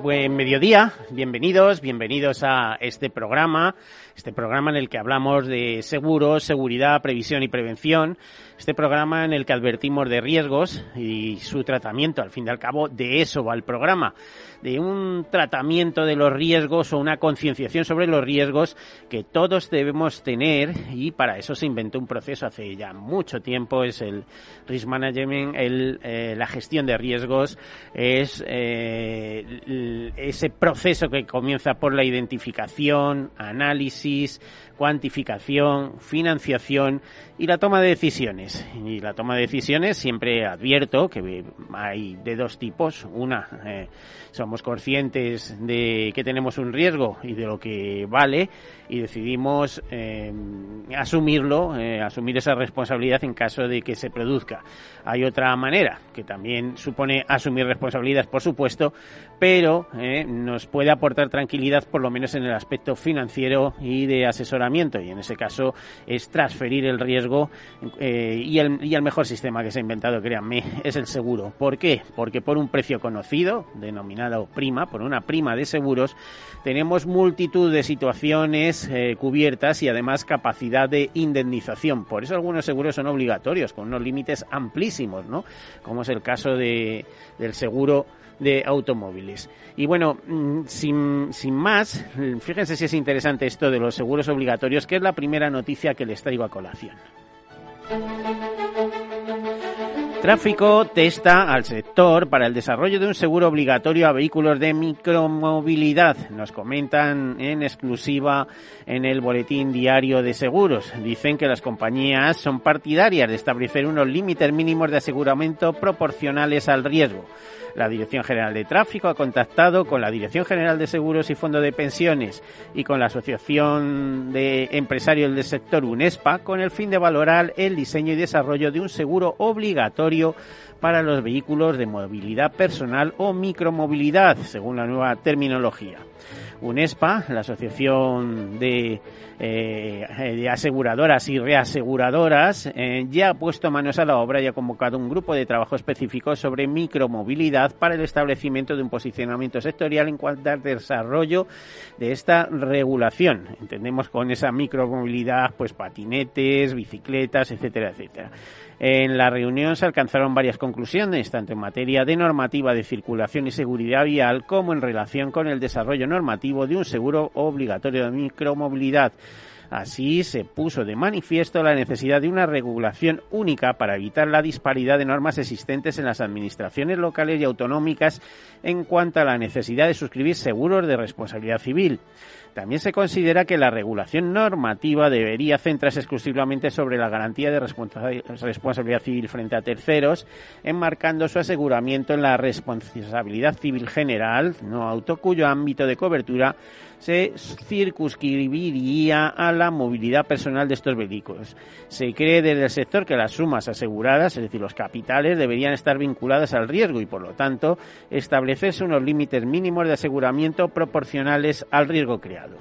Buen mediodía, bienvenidos, bienvenidos a este programa, este programa en el que hablamos de seguros, seguridad, previsión y prevención, este programa en el que advertimos de riesgos y su tratamiento, al fin y al cabo, de eso va el programa, de un tratamiento de los riesgos o una concienciación sobre los riesgos que todos debemos tener y para eso se inventó un proceso hace ya mucho tiempo, es el risk management, el, eh, la gestión de riesgos, es eh, ese proceso que comienza por la identificación, análisis, cuantificación, financiación y la toma de decisiones. Y la toma de decisiones siempre advierto que hay de dos tipos. Una, eh, somos conscientes de que tenemos un riesgo y de lo que vale y decidimos eh, asumirlo, eh, asumir esa responsabilidad en caso de que se produzca. Hay otra manera que también supone asumir responsabilidad, por supuesto, pero nos puede aportar tranquilidad por lo menos en el aspecto financiero y de asesoramiento y en ese caso es transferir el riesgo eh, y, el, y el mejor sistema que se ha inventado, créanme, es el seguro. ¿Por qué? Porque por un precio conocido, denominado prima, por una prima de seguros, tenemos multitud de situaciones eh, cubiertas y además capacidad de indemnización. Por eso algunos seguros son obligatorios, con unos límites amplísimos, ¿no? Como es el caso de, del seguro de automóviles. Y bueno, mm, sin, sin más, fíjense si es interesante esto de los seguros obligatorios, que es la primera noticia que les traigo a colación. Tráfico testa al sector para el desarrollo de un seguro obligatorio a vehículos de micromovilidad. Nos comentan en exclusiva en el boletín diario de seguros. Dicen que las compañías son partidarias de establecer unos límites mínimos de aseguramiento proporcionales al riesgo. La Dirección General de Tráfico ha contactado con la Dirección General de Seguros y Fondo de Pensiones y con la Asociación de Empresarios del Sector UNESPA con el fin de valorar el diseño y desarrollo de un seguro obligatorio para los vehículos de movilidad personal o micromovilidad, según la nueva terminología. UNESPA, la Asociación de, eh, Aseguradoras y Reaseguradoras, eh, ya ha puesto manos a la obra y ha convocado un grupo de trabajo específico sobre micromovilidad para el establecimiento de un posicionamiento sectorial en cuanto al desarrollo de esta regulación. Entendemos con esa micromovilidad, pues patinetes, bicicletas, etcétera, etcétera. En la reunión se alcanzaron varias conclusiones, tanto en materia de normativa de circulación y seguridad vial como en relación con el desarrollo normativo de un seguro obligatorio de micromovilidad. Así se puso de manifiesto la necesidad de una regulación única para evitar la disparidad de normas existentes en las administraciones locales y autonómicas en cuanto a la necesidad de suscribir seguros de responsabilidad civil. También se considera que la regulación normativa debería centrarse exclusivamente sobre la garantía de responsabilidad civil frente a terceros, enmarcando su aseguramiento en la responsabilidad civil general, no auto, cuyo ámbito de cobertura se circunscribiría a la movilidad personal de estos vehículos. Se cree desde el sector que las sumas aseguradas, es decir, los capitales, deberían estar vinculadas al riesgo y, por lo tanto, establecerse unos límites mínimos de aseguramiento proporcionales al riesgo creado.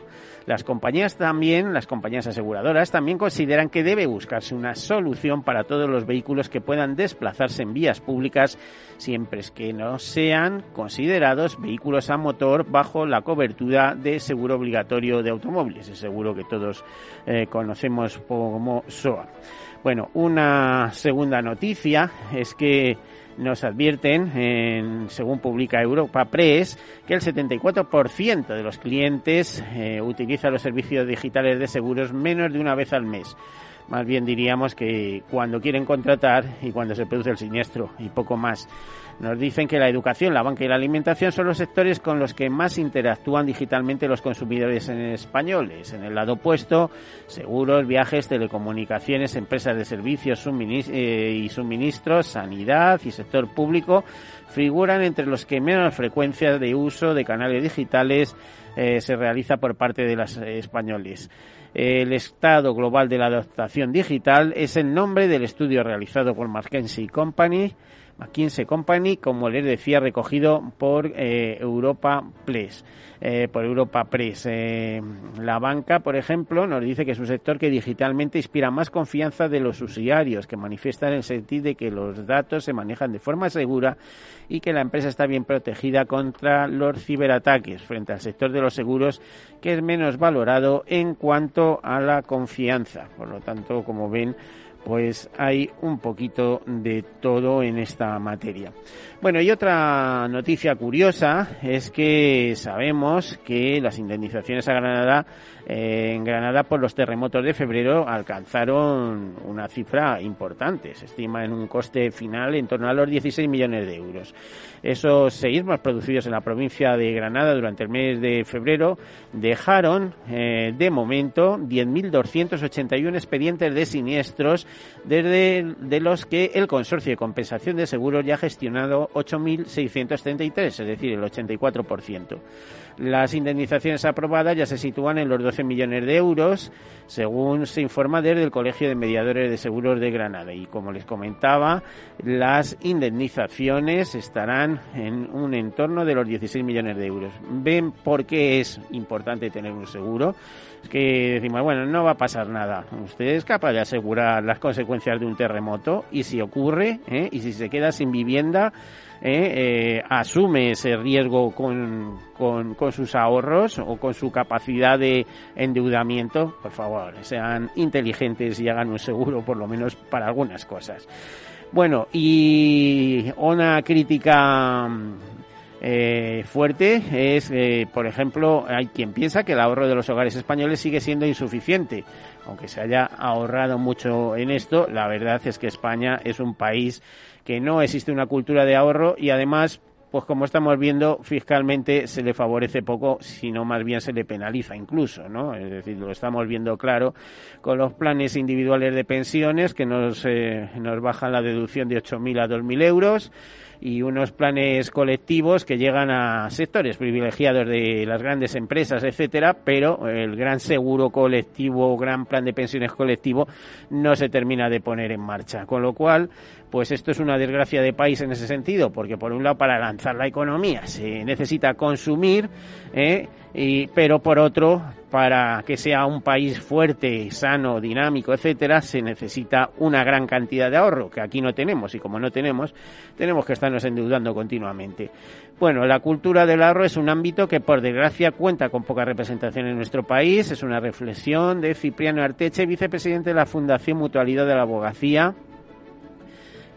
Las compañías también, las compañías aseguradoras también consideran que debe buscarse una solución para todos los vehículos que puedan desplazarse en vías públicas siempre que no sean considerados vehículos a motor bajo la cobertura de seguro obligatorio de automóviles, el seguro que todos eh, conocemos como SOA. Bueno, una segunda noticia es que nos advierten, según publica Europa Press, que el 74% de los clientes eh, utiliza los servicios digitales de seguros menos de una vez al mes. más bien diríamos que cuando quieren contratar y cuando se produce el siniestro y poco más. Nos dicen que la educación, la banca y la alimentación son los sectores con los que más interactúan digitalmente los consumidores españoles. En el lado opuesto, seguros, viajes, telecomunicaciones, empresas de servicios eh, y suministros, sanidad y sector público figuran entre los que menos frecuencia de uso de canales digitales eh, se realiza por parte de los españoles. El estado global de la adaptación digital es el nombre del estudio realizado por McKinsey Company McKinsey Company, como les decía, recogido por eh, Europa Press. Eh, por Europa Press. Eh, la banca, por ejemplo, nos dice que es un sector que digitalmente inspira más confianza de los usuarios, que manifiesta en el sentido de que los datos se manejan de forma segura y que la empresa está bien protegida contra los ciberataques, frente al sector de los seguros, que es menos valorado en cuanto a la confianza. Por lo tanto, como ven, pues hay un poquito de todo en esta materia. Bueno, y otra noticia curiosa es que sabemos que las indemnizaciones a Granada en Granada por los terremotos de febrero alcanzaron una cifra importante. Se estima en un coste final en torno a los 16 millones de euros. Esos seísmos producidos en la provincia de Granada durante el mes de febrero dejaron eh, de momento 10.281 expedientes de siniestros desde de los que el Consorcio de Compensación de Seguros ya ha gestionado 8.633, es decir, el 84%. Las indemnizaciones aprobadas ya se sitúan en los 12 millones de euros, según se informa desde el Colegio de Mediadores de Seguros de Granada. Y como les comentaba, las indemnizaciones estarán en un entorno de los 16 millones de euros. ¿Ven por qué es importante tener un seguro? Es que decimos, bueno, no va a pasar nada. Usted es capaz de asegurar las consecuencias de un terremoto y si ocurre, ¿eh? y si se queda sin vivienda, ¿eh? Eh, asume ese riesgo con, con, con, sus ahorros o con su capacidad de endeudamiento, por favor, sean inteligentes y hagan un seguro por lo menos para algunas cosas. Bueno, y una crítica eh, fuerte es, eh, por ejemplo, hay quien piensa que el ahorro de los hogares españoles sigue siendo insuficiente. Aunque se haya ahorrado mucho en esto, la verdad es que España es un país que no existe una cultura de ahorro y además pues como estamos viendo, fiscalmente se le favorece poco, sino más bien se le penaliza incluso, ¿no? Es decir, lo estamos viendo claro con los planes individuales de pensiones que nos, eh, nos bajan la deducción de 8.000 a 2.000 euros y unos planes colectivos que llegan a sectores privilegiados de las grandes empresas, etcétera, pero el gran seguro colectivo, gran plan de pensiones colectivo no se termina de poner en marcha. Con lo cual, pues esto es una desgracia de país en ese sentido, porque por un lado para lanzar la economía se necesita consumir, ¿eh? y, pero por otro para que sea un país fuerte, sano, dinámico, etcétera, se necesita una gran cantidad de ahorro, que aquí no tenemos, y como no tenemos, tenemos que estarnos endeudando continuamente. Bueno, la cultura del ahorro es un ámbito que, por desgracia, cuenta con poca representación en nuestro país. Es una reflexión de Cipriano Arteche, vicepresidente de la Fundación Mutualidad de la Abogacía,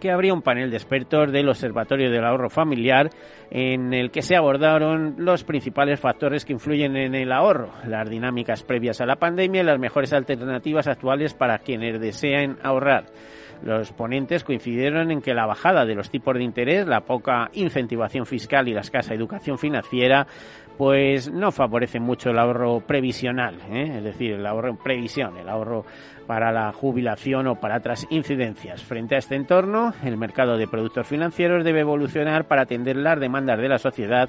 que habría un panel de expertos del Observatorio del Ahorro Familiar en el que se abordaron los principales factores que influyen en el ahorro, las dinámicas previas a la pandemia y las mejores alternativas actuales para quienes deseen ahorrar. Los ponentes coincidieron en que la bajada de los tipos de interés, la poca incentivación fiscal y la escasa educación financiera pues no favorece mucho el ahorro previsional, ¿eh? es decir, el ahorro en previsión, el ahorro para la jubilación o para otras incidencias. Frente a este entorno, el mercado de productos financieros debe evolucionar para atender las demandas de la sociedad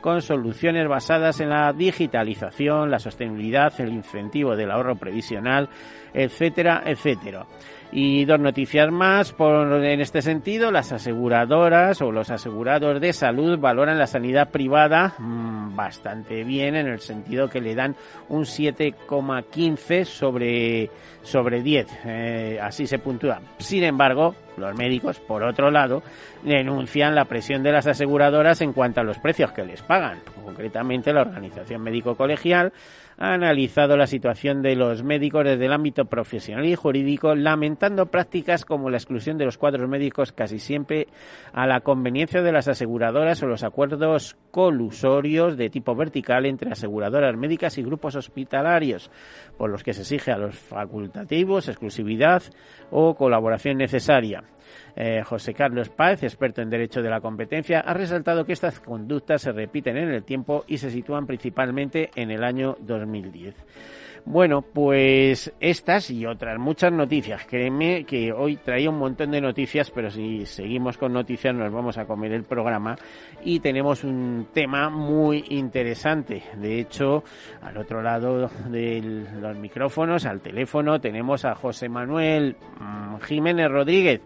con soluciones basadas en la digitalización, la sostenibilidad, el incentivo del ahorro previsional, etcétera, etcétera. Y dos noticias más por, en este sentido. Las aseguradoras o los asegurados de salud valoran la sanidad privada mmm, bastante bien en el sentido que le dan un 7,15 sobre, sobre 10. Eh, así se puntúa. Sin embargo, los médicos, por otro lado, denuncian la presión de las aseguradoras en cuanto a los precios que les pagan. Concretamente, la Organización Médico Colegial ha analizado la situación de los médicos desde el ámbito profesional y jurídico, lamentando prácticas como la exclusión de los cuadros médicos casi siempre a la conveniencia de las aseguradoras o los acuerdos colusorios de tipo vertical entre aseguradoras médicas y grupos hospitalarios, por los que se exige a los facultativos exclusividad o colaboración necesaria. Eh, José Carlos Páez, experto en Derecho de la Competencia, ha resaltado que estas conductas se repiten en el tiempo y se sitúan principalmente en el año 2010. Bueno, pues estas y otras muchas noticias. Créeme que hoy traía un montón de noticias, pero si seguimos con noticias nos vamos a comer el programa y tenemos un tema muy interesante. De hecho, al otro lado de los micrófonos, al teléfono, tenemos a José Manuel mm, Jiménez Rodríguez,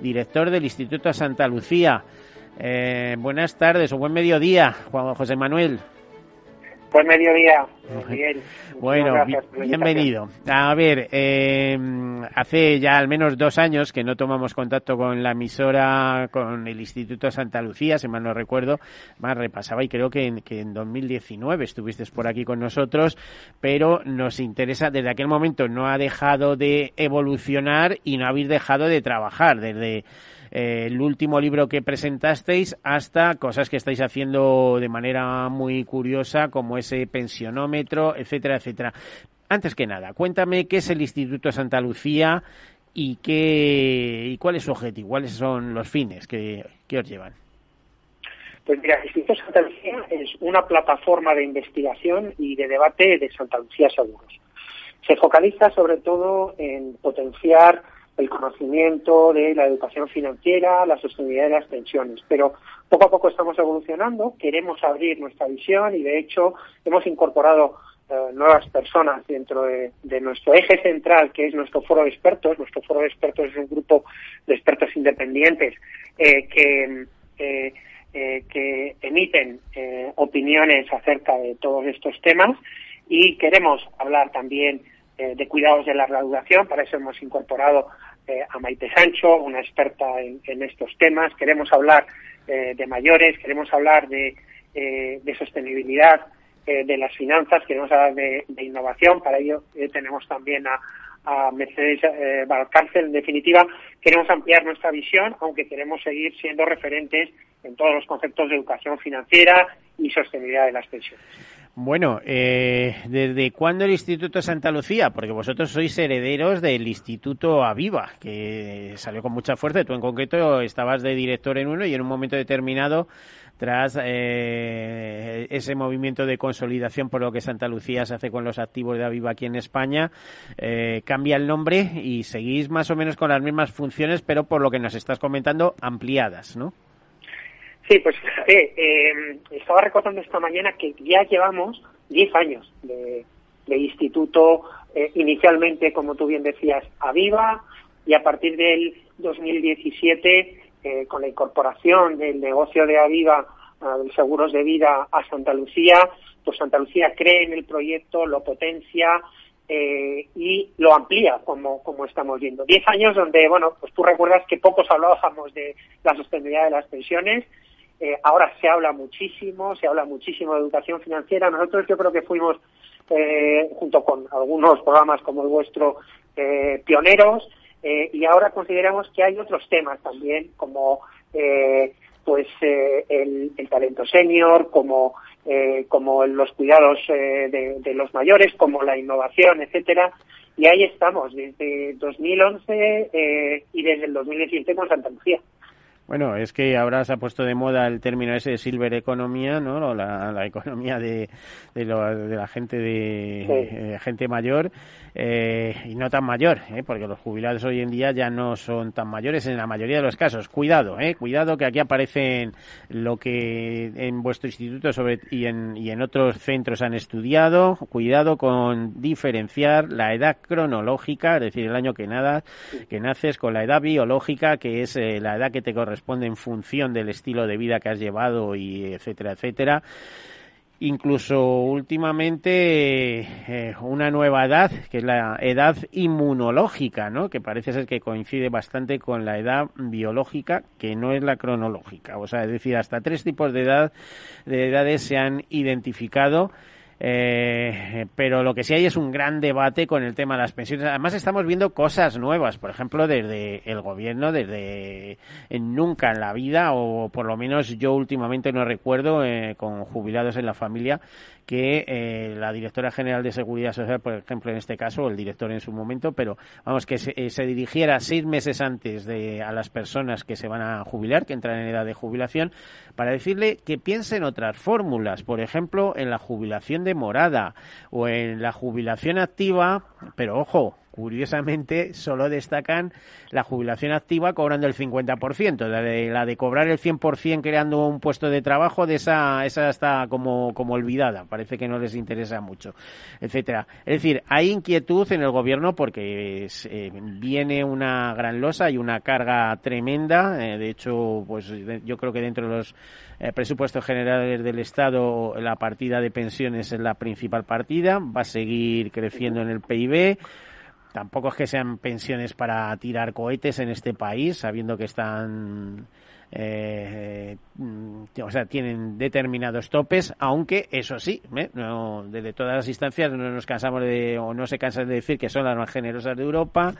director del Instituto Santa Lucía. Eh, buenas tardes o buen mediodía, Juan José Manuel. Buen mediodía, Bueno, bienvenido. A ver, eh, hace ya al menos dos años que no tomamos contacto con la emisora, con el Instituto Santa Lucía, si mal no recuerdo, más repasaba y creo que en, que en 2019 estuviste por aquí con nosotros, pero nos interesa, desde aquel momento no ha dejado de evolucionar y no habéis dejado de trabajar. Desde eh, el último libro que presentasteis hasta cosas que estáis haciendo de manera muy curiosa como ese pensionómetro, etcétera, etcétera. Antes que nada, cuéntame qué es el Instituto Santa Lucía y qué y cuál es su objetivo, cuáles son los fines que, que os llevan. Pues mira, el Instituto Santa Lucía es una plataforma de investigación y de debate de Santa Lucía Seguros. Se focaliza sobre todo en potenciar el conocimiento de la educación financiera, la sostenibilidad de las pensiones. Pero poco a poco estamos evolucionando, queremos abrir nuestra visión y de hecho hemos incorporado eh, nuevas personas dentro de, nuestro eje central, que es nuestro foro de expertos. Nuestro foro de expertos es un grupo de expertos independientes eh, que, eh, que emiten opiniones acerca de todos estos temas y queremos hablar también de cuidados de la reanudación. Para eso hemos incorporado eh, a Maite Sancho, una experta en, estos temas. Queremos hablar eh, de mayores, queremos hablar de, eh, sostenibilidad de las finanzas, queremos hablar de, innovación. Para ello tenemos también a, Mercedes Valcárcel. En definitiva, queremos ampliar nuestra visión, aunque queremos seguir siendo referentes en todos los conceptos de educación financiera y sostenibilidad de las pensiones. Bueno, eh, ¿desde cuándo el Instituto Santa Lucía? Porque vosotros sois herederos del Instituto Aviva, que salió con mucha fuerza. Tú en concreto estabas de director en uno y en un momento determinado, tras eh, ese movimiento de consolidación por lo que Santa Lucía se hace con los activos de Aviva aquí en España, eh, cambia el nombre y seguís más o menos con las mismas funciones, pero por lo que nos estás comentando, ampliadas, ¿no? Sí, pues fíjate, eh, estaba recordando esta mañana que ya llevamos 10 años de, instituto, eh, inicialmente, como tú bien decías, a Viva, y a partir del 2017, eh, con la incorporación del negocio de Aviva, uh, de seguros de vida a Santa Lucía, pues Santa Lucía cree en el proyecto, lo potencia eh, y lo amplía, como, como estamos viendo. Diez años donde, bueno, pues tú recuerdas que pocos hablábamos de la sostenibilidad de las pensiones, eh, ahora se habla muchísimo, se habla muchísimo de educación financiera. Nosotros yo creo que fuimos, eh, junto con algunos programas como el vuestro, eh, pioneros y ahora consideramos que hay otros temas también, como pues el, talento senior, como como los cuidados de, de, los mayores, como la innovación, etcétera. Y ahí estamos desde 2011 y desde el 2017 con Santa Lucía. Bueno, es que ahora se ha puesto de moda el término ese de silver economía, ¿no? La, la economía de, de, de, la gente de eh, gente mayor eh, y no tan mayor, ¿eh? porque los jubilados hoy en día ya no son tan mayores en la mayoría de los casos. Cuidado, ¿eh? Cuidado que aquí aparecen lo que en vuestro instituto sobre y en, y en otros centros han estudiado. Cuidado con diferenciar la edad cronológica, es decir, el año que nada, que naces, con la edad biológica, que es eh, la edad que te corresponde responde en función del estilo de vida que has llevado y etcétera, etcétera. Incluso últimamente eh, una nueva edad, que es la edad inmunológica, ¿no? que parece ser que coincide bastante con la edad biológica, que no es la cronológica. O sea, es decir, hasta tres tipos de edad de edades se han identificado eh, pero lo que sí hay es un gran debate con el tema de las pensiones. Además, estamos viendo cosas nuevas. Por ejemplo, desde el gobierno, desde nunca en la vida, o por lo menos yo últimamente no recuerdo, eh, con jubilados en la familia, que eh, la directora general de Seguridad Social, por ejemplo, en este caso, el director en su momento, pero vamos, que se, eh, se dirigiera seis meses antes de a las personas que se van a jubilar, que entran en edad de jubilación, para decirle que piensen otras fórmulas, por ejemplo, en la jubilación de morada o en la jubilación activa, pero ojo, curiosamente solo destacan la jubilación activa cobrando el 50%, la de, la de cobrar el 100% creando un puesto de trabajo, de esa, esa está como, como olvidada, parece que no les interesa mucho, etcétera. Es decir, hay inquietud en el gobierno porque eh, viene una gran losa y una carga tremenda, eh, de hecho, pues yo creo que dentro de los eh, presupuestos generales del Estado la partida de pensiones es la principal partida, va a seguir creciendo en el PIB, Tampoco es que sean pensiones para tirar cohetes en este país, sabiendo que están eh, mm, o sea, tienen determinados topes, aunque eso sí, ¿eh? no, desde todas las instancias no nos cansamos de, o no se cansan de decir que son las más generosas de Europa,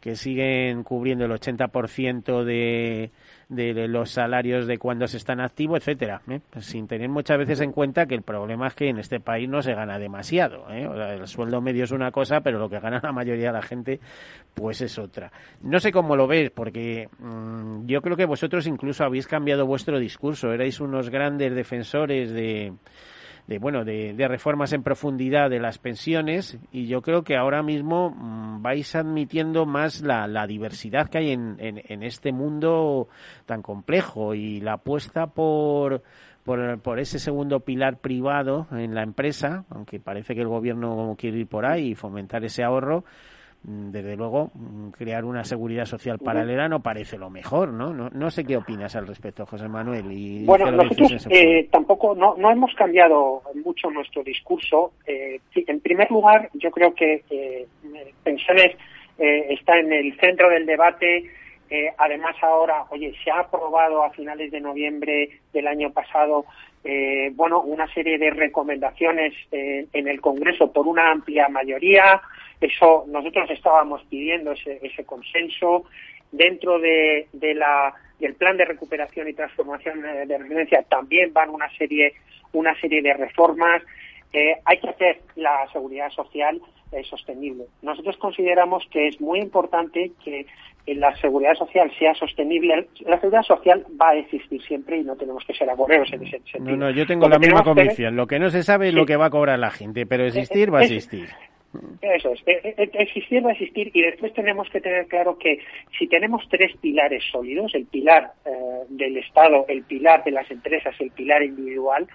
que siguen cubriendo el 80% de, de los salarios de cuando se están activos, etcétera, ¿eh? pues sin tener muchas veces en cuenta que el problema es que en este país no se gana demasiado. ¿eh? el sueldo medio es una cosa, pero lo que gana la mayoría de la gente, pues es otra. No sé cómo lo ves, porque mm, yo creo que vosotros incluso habéis cambiado vuestro discurso. Erais unos grandes defensores de de bueno de, reformas en profundidad de las pensiones y yo creo que ahora mismo mm, vais admitiendo más la, la diversidad que hay en, en, este mundo tan complejo y la apuesta por, por, por ese segundo pilar privado en la empresa, aunque parece que el gobierno quiere ir por ahí y fomentar ese ahorro, desde luego, mm, crear una seguridad social paralela no parece lo mejor, ¿no? No, sé qué opinas al respecto, José Manuel. Y bueno, nosotros eh, tampoco, no, no hemos cambiado mucho nuestro discurso. Eh, en primer lugar, yo creo que eh, pensiones eh, está en el centro del debate. además, ahora, oye, se ha aprobado a finales de noviembre del año pasado bueno, una serie de recomendaciones en el Congreso por una amplia mayoría. Eso nosotros estábamos pidiendo ese, ese consenso dentro de, de la del plan de recuperación y transformación de, resiliencia también van una serie una serie de reformas eh, hay que hacer la seguridad social eh, sostenible. Nosotros consideramos que es muy importante que la seguridad social sea sostenible. La seguridad social va a existir siempre y no tenemos que ser agoreros en ese sentido. no no yo tengo la misma convicción. lo que no se sabe es lo que va a cobrar la gente pero existir va a existir. Eso es, existir va a existir y después tenemos que tener claro que si tenemos tres pilares sólidos, el pilar eh, del Estado, el pilar de las empresas, el pilar individual,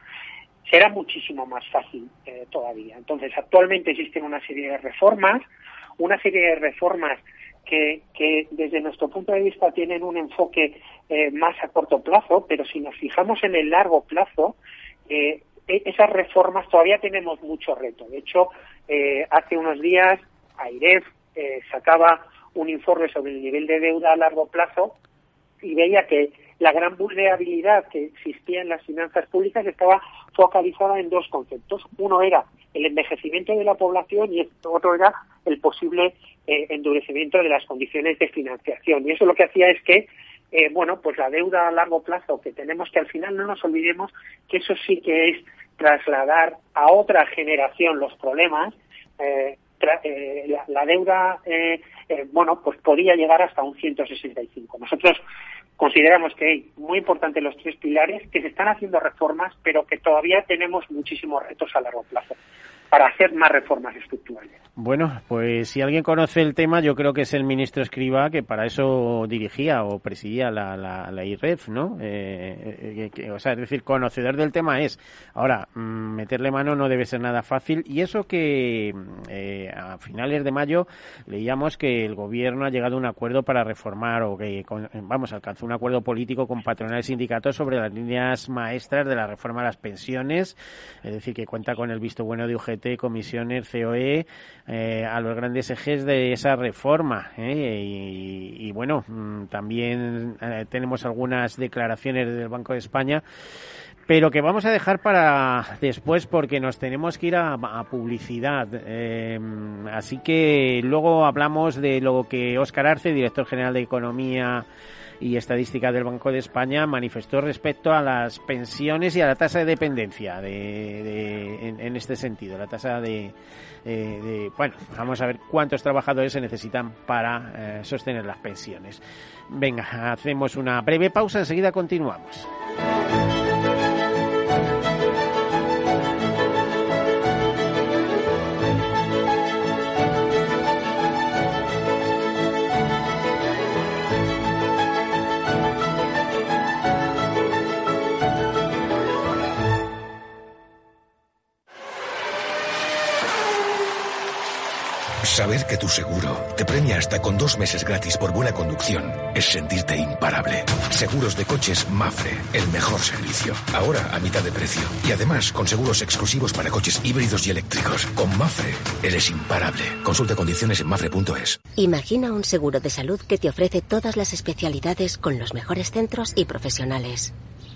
será muchísimo más fácil eh, todavía. Entonces, actualmente existen una serie de reformas, una serie de reformas que, que desde nuestro punto de vista tienen un enfoque eh, más a corto plazo, pero si nos fijamos en el largo plazo, eh, e, esas reformas todavía tenemos mucho reto. De hecho, hace unos días AIREF sacaba un informe sobre el nivel de deuda a largo plazo y veía que la gran vulnerabilidad que existía en las finanzas públicas estaba focalizada en dos conceptos. Uno era el envejecimiento de la población y otro era el posible eh, endurecimiento de las condiciones de financiación. Y eso lo que hacía es que eh, bueno, pues la deuda a largo plazo que tenemos, que al final no nos olvidemos que eso sí que es trasladar a otra generación los problemas. Eh, eh, la, deuda, bueno, pues podría llegar hasta un 165. Nosotros consideramos que muy importantes los tres pilares, que se están haciendo reformas, pero que todavía tenemos muchísimos retos a largo plazo para hacer más reformas estructurales. Bueno, pues si alguien conoce el tema, yo creo que es el ministro Escriba, que para eso dirigía o presidía la, la, IREF, ¿no? Eh, eh, o sea, es decir, conocedor del tema es. Ahora, mm, meterle mano no debe ser nada fácil. Y eso que eh, a finales de mayo leíamos que el gobierno ha llegado a un acuerdo para reformar o que, vamos, alcanzó un acuerdo político con patronales y sindicatos sobre las líneas maestras de la reforma de las pensiones, es decir, que cuenta con el visto bueno de UGT comisiones, COE, eh, a los grandes ejes de esa reforma. ¿eh? Y, bueno, mm, también eh, tenemos algunas declaraciones del Banco de España pero que vamos a dejar para después porque nos tenemos que ir a, publicidad. Así que luego hablamos de lo que Óscar Arce, director general de Economía y Estadística del Banco de España, manifestó respecto a las pensiones y a la tasa de dependencia de, en, este sentido, la tasa de, Bueno, vamos a ver cuántos trabajadores se necesitan para eh, sostener las pensiones. Venga, hacemos una breve pausa, enseguida continuamos. Saber que tu seguro te premia hasta con dos meses gratis por buena conducción es sentirte imparable. Seguros de coches Mafre, el mejor servicio. Ahora a mitad de precio. Y además con seguros exclusivos para coches híbridos y eléctricos. Con Mafre, eres imparable. Consulta condiciones en mafre.es. Imagina un seguro de salud que te ofrece todas las especialidades con los mejores centros y profesionales.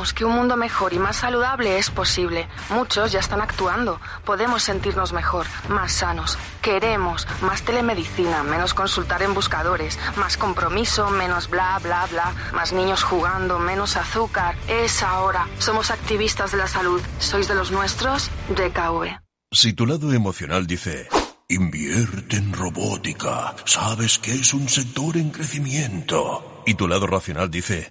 Que un mundo mejor y más saludable es posible. Muchos ya están actuando. Podemos sentirnos mejor, más sanos. Queremos más telemedicina, menos consultar en buscadores, más compromiso, menos bla, bla, bla, más niños jugando, menos azúcar. Es ahora. Somos activistas de la salud. ¿Sois de los nuestros? DKV. Si tu lado emocional dice... Invierte en robótica. Sabes que es un sector en crecimiento. Y tu lado racional dice...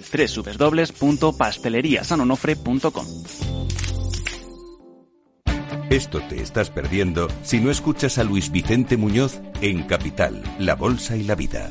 www.pasteleriasanonofre.com. Esto te estás perdiendo si no escuchas a Luis Vicente Muñoz en Capital, La Bolsa y la Vida.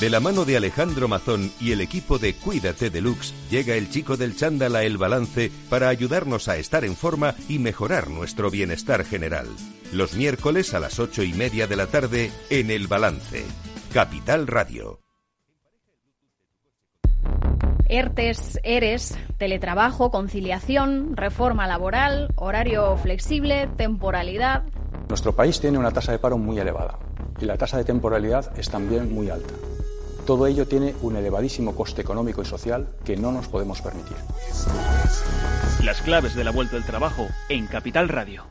De la mano de Alejandro Mazón y el equipo de Cuídate Deluxe, llega el chico del chándal a El Balance para ayudarnos a estar en forma y mejorar nuestro bienestar general. Los miércoles a las ocho y media de la tarde en El Balance. Capital Radio. ERTES, ERES, teletrabajo, conciliación, reforma laboral, horario flexible, temporalidad. Nuestro país tiene una tasa de paro muy elevada y la tasa de temporalidad es también muy alta. Todo ello tiene un elevadísimo coste económico y social que no nos podemos permitir. Las claves de la vuelta al trabajo en Capital Radio.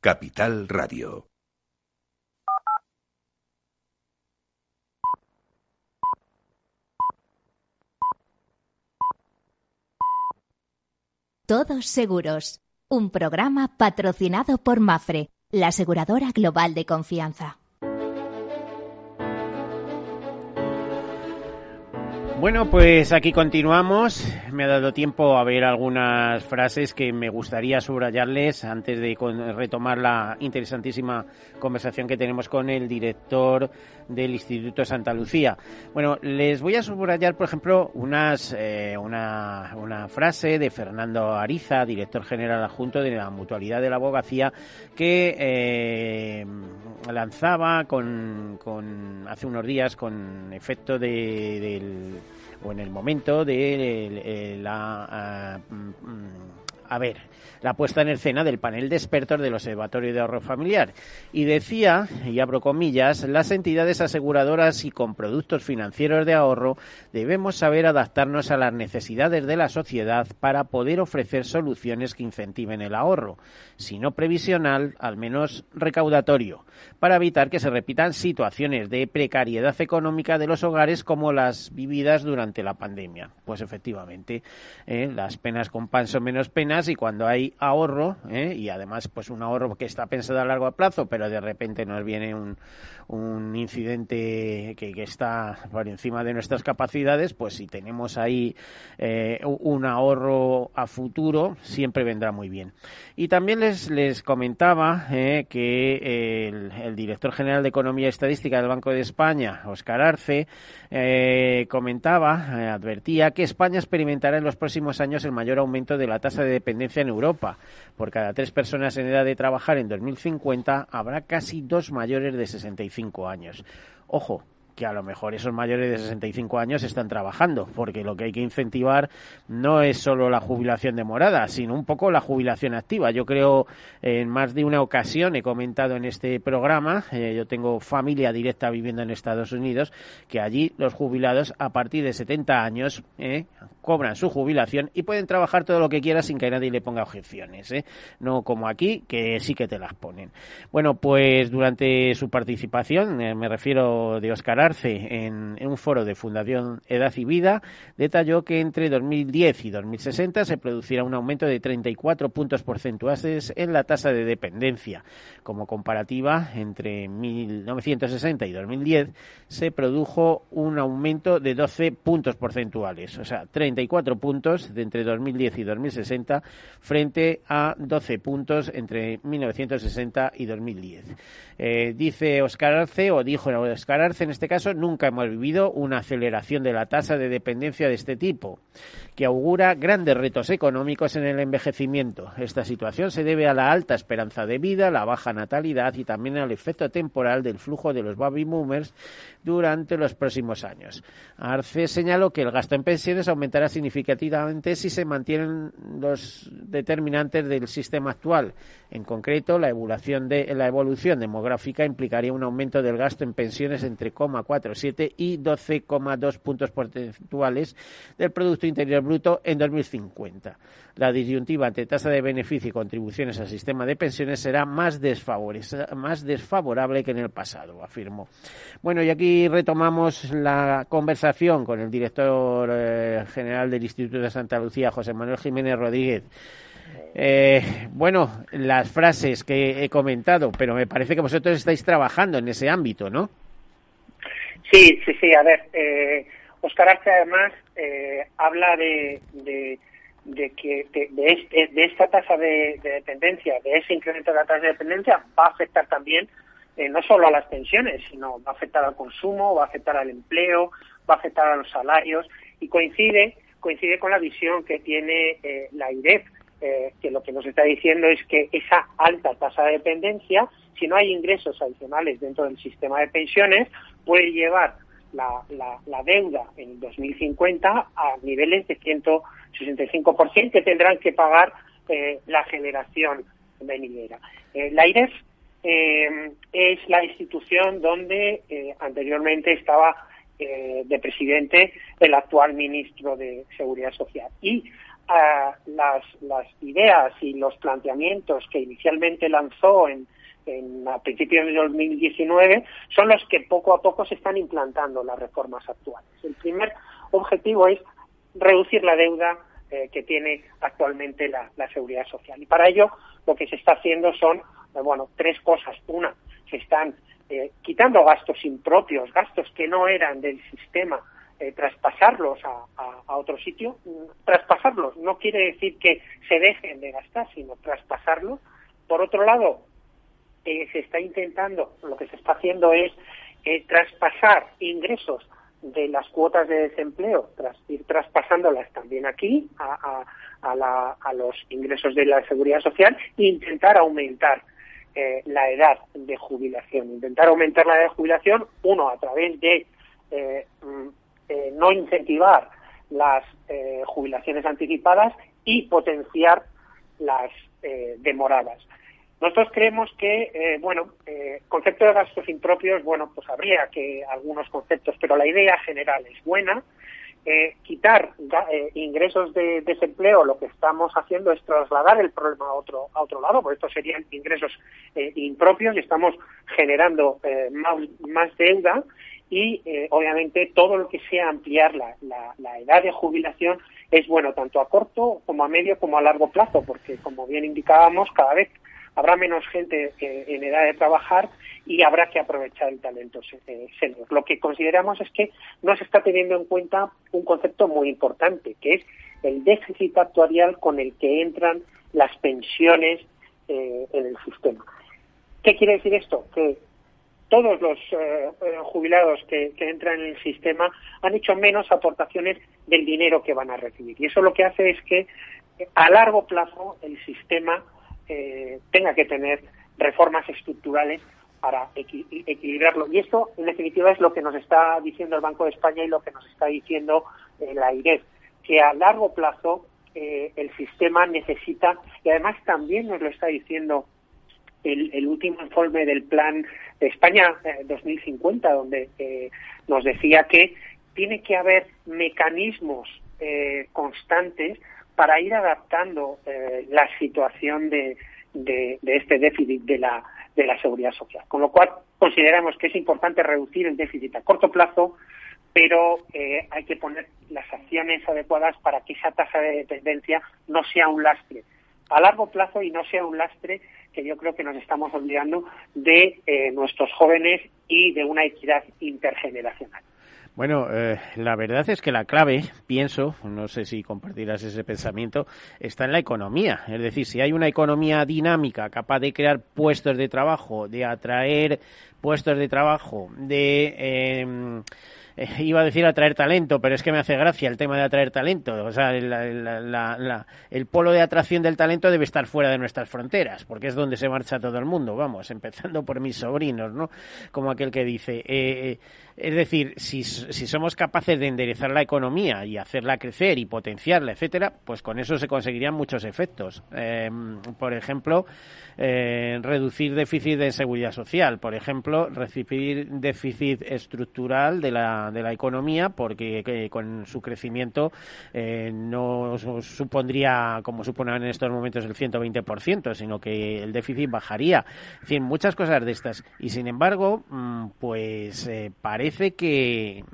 Capital Radio. Todos seguros. Un programa patrocinado por Mafre, la aseguradora global de confianza. Bueno, pues aquí continuamos. Me ha dado tiempo a ver algunas frases que me gustaría subrayarles antes de retomar la interesantísima conversación que tenemos con el director del Instituto Santa Lucía. Bueno, les voy a subrayar, por ejemplo, unas, eh, una, una frase de Fernando Ariza, director general adjunto de la Mutualidad de la Abogacía, que eh, lanzaba con, con, hace unos días con efecto de, del o en el momento de la ah, mm, a ver, la puesta en escena del panel de expertos del Observatorio de Ahorro Familiar. Y decía, y abro comillas, las entidades aseguradoras y con productos financieros de ahorro debemos saber adaptarnos a las necesidades de la sociedad para poder ofrecer soluciones que incentiven el ahorro, si no previsional, al menos recaudatorio, para evitar que se repitan situaciones de precariedad económica de los hogares como las vividas durante la pandemia. Pues efectivamente, ¿eh? las penas con pan son menos penas y cuando hay ahorro, ¿eh? y además pues un ahorro que está pensado a largo plazo, pero de repente nos viene un, un incidente que, está por encima de nuestras capacidades, pues si tenemos ahí eh, un ahorro a futuro, siempre vendrá muy bien. Y también les, les comentaba eh, que el, director general de Economía y Estadística del Banco de España, Oscar Arce, comentaba, advertía que España experimentará en los próximos años el mayor aumento de la tasa de dependencia en Europa. Por cada tres personas en edad de trabajar en 2050 habrá casi dos mayores de 65 años. Ojo, que a lo mejor esos mayores de 65 años están trabajando, porque lo que hay que incentivar no es solo la jubilación demorada, sino un poco la jubilación activa. Yo creo, en más de una ocasión he comentado en este programa, eh, yo tengo familia directa viviendo en Estados Unidos, que allí los jubilados a partir de 70 años eh, cobran su jubilación y pueden trabajar todo lo que quieran sin que nadie le ponga objeciones. Eh. No como aquí, que sí que te las ponen. Bueno, pues durante su participación, me refiero de Oscar en, un foro de Fundación Edad y Vida, detalló que entre 2010 y 2060 se producirá un aumento de 34 puntos porcentuales en la tasa de dependencia. Como comparativa, entre 1960 y 2010 se produjo un aumento de 12 puntos porcentuales, o sea, 34 puntos de entre 2010 y 2060 frente a 12 puntos entre 1960 y 2010. Eh, dice Oscar Arce, o dijo Oscar Arce en este caso, nunca hemos vivido una aceleración de la tasa de dependencia de este tipo, que augura grandes retos económicos en el envejecimiento. Esta situación se debe a la alta esperanza de vida, la baja natalidad y también al efecto temporal del flujo de los baby boomers durante los próximos años. Arce señaló que el gasto en pensiones aumentará significativamente si se mantienen los determinantes del sistema actual. En concreto, la evolución, de, la evolución demográfica implicaría un aumento del gasto en pensiones entre 0,47 y 12,2 puntos porcentuales del Producto Interior Bruto en 2050. La disyuntiva entre tasa de beneficio y contribuciones al sistema de pensiones será más, desfavorable que en el pasado, afirmó. Bueno, y aquí retomamos la conversación con el director eh, general del Instituto de Santa Lucía, José Manuel Jiménez Rodríguez. Eh, bueno, las frases que he comentado, pero me parece que vosotros estáis trabajando en ese ámbito, ¿no? Sí, sí, sí. A ver, eh, Oscar Arce además eh, habla de, de, de que de, este, de, esta tasa de, de, dependencia, de ese incremento de la tasa de dependencia, va a afectar también eh, no solo a las pensiones, sino va a afectar al consumo, va a afectar al empleo, va a afectar a los salarios y coincide coincide con la visión que tiene eh, la IREF, eh, que lo que nos está diciendo es que esa alta tasa de dependencia, si no hay ingresos adicionales dentro del sistema de pensiones, puede llevar la, deuda en 2050 a niveles de 165% que tendrán que pagar eh, la generación venidera. Eh, la IREF eh, es la institución donde anteriormente estaba de presidente el actual ministro de Seguridad Social. Y ah, las, las, ideas y los planteamientos que inicialmente lanzó en, en, a principios de 2019 son los que poco a poco se están implantando las reformas actuales. El primer objetivo es reducir la deuda eh, que tiene actualmente la, la, seguridad social. Y para ello lo que se está haciendo son, eh, bueno, tres cosas. Una, se están eh, quitando gastos impropios, gastos que no eran del sistema, eh, traspasarlos a, otro sitio. Traspasarlos no quiere decir que se dejen de gastar, sino traspasarlos. Por otro lado, eh, se está intentando, lo que se está haciendo es traspasar ingresos de las cuotas de desempleo, ir traspasándolas también aquí a, la, a, los ingresos de la seguridad social e intentar aumentar eh, la edad de jubilación. Intentar aumentar la edad de jubilación, uno, a través de eh, eh, no incentivar las eh, jubilaciones anticipadas y potenciar las eh, demoradas. Nosotros creemos que, bueno, concepto de gastos impropios, bueno, pues habría que algunos conceptos, pero la idea general es buena. Quitar ingresos de desempleo, lo que estamos haciendo es trasladar el problema a otro, a otro lado, porque estos serían ingresos impropios y estamos generando más, deuda y obviamente todo lo que sea ampliar la, la, la edad de jubilación es bueno tanto a corto como a medio como a largo plazo, porque como bien indicábamos, cada vez habrá menos gente eh, en edad de trabajar y habrá que aprovechar el talento eh, senior. Lo que consideramos es que no se está teniendo en cuenta un concepto muy importante, que es el déficit actuarial con el que entran las pensiones eh, en el sistema. ¿Qué quiere decir esto? Que todos los eh, jubilados que, entran en el sistema han hecho menos aportaciones del dinero que van a recibir. Y eso lo que hace es que a largo plazo el sistema eh, tenga que tener reformas estructurales para equi equilibrarlo. Y esto, en definitiva, es lo que nos está diciendo el Banco de España y lo que nos está diciendo eh, la IREF, que a largo plazo eh, el sistema necesita, y además también nos lo está diciendo el, el último informe del Plan de España 2050, eh, donde eh, nos decía que tiene que haber mecanismos eh, constantes para ir adaptando eh, la situación de, de, este déficit de la, de la seguridad social. Con lo cual, consideramos que es importante reducir el déficit a corto plazo, pero hay que poner las acciones adecuadas para que esa tasa de dependencia no sea un lastre a largo plazo y no sea un lastre que yo creo que nos estamos olvidando de eh, nuestros jóvenes y de una equidad intergeneracional. Bueno, eh, la verdad es que la clave, pienso, no sé si compartirás ese pensamiento, está en la economía. Es decir, si hay una economía dinámica capaz de crear puestos de trabajo, de atraer puestos de trabajo, de... Eh, iba a decir atraer talento, pero es que me hace gracia el tema de atraer talento. O sea, la, la, la, el polo de atracción del talento debe estar fuera de nuestras fronteras, porque es donde se marcha todo el mundo, vamos, empezando por mis sobrinos, ¿no? Como aquel que dice. Eh, es decir, si, si somos capaces de enderezar la economía y hacerla crecer y potenciarla, etcétera, pues con eso se conseguirían muchos efectos. Eh, por ejemplo, eh, reducir déficit de seguridad social, por ejemplo, recibir déficit estructural de la, de la economía, porque que, con su crecimiento eh, no supondría, como suponen en estos momentos, el 120%, sino que el déficit bajaría. En fin, muchas cosas de estas. Y sin embargo, pues eh, parece que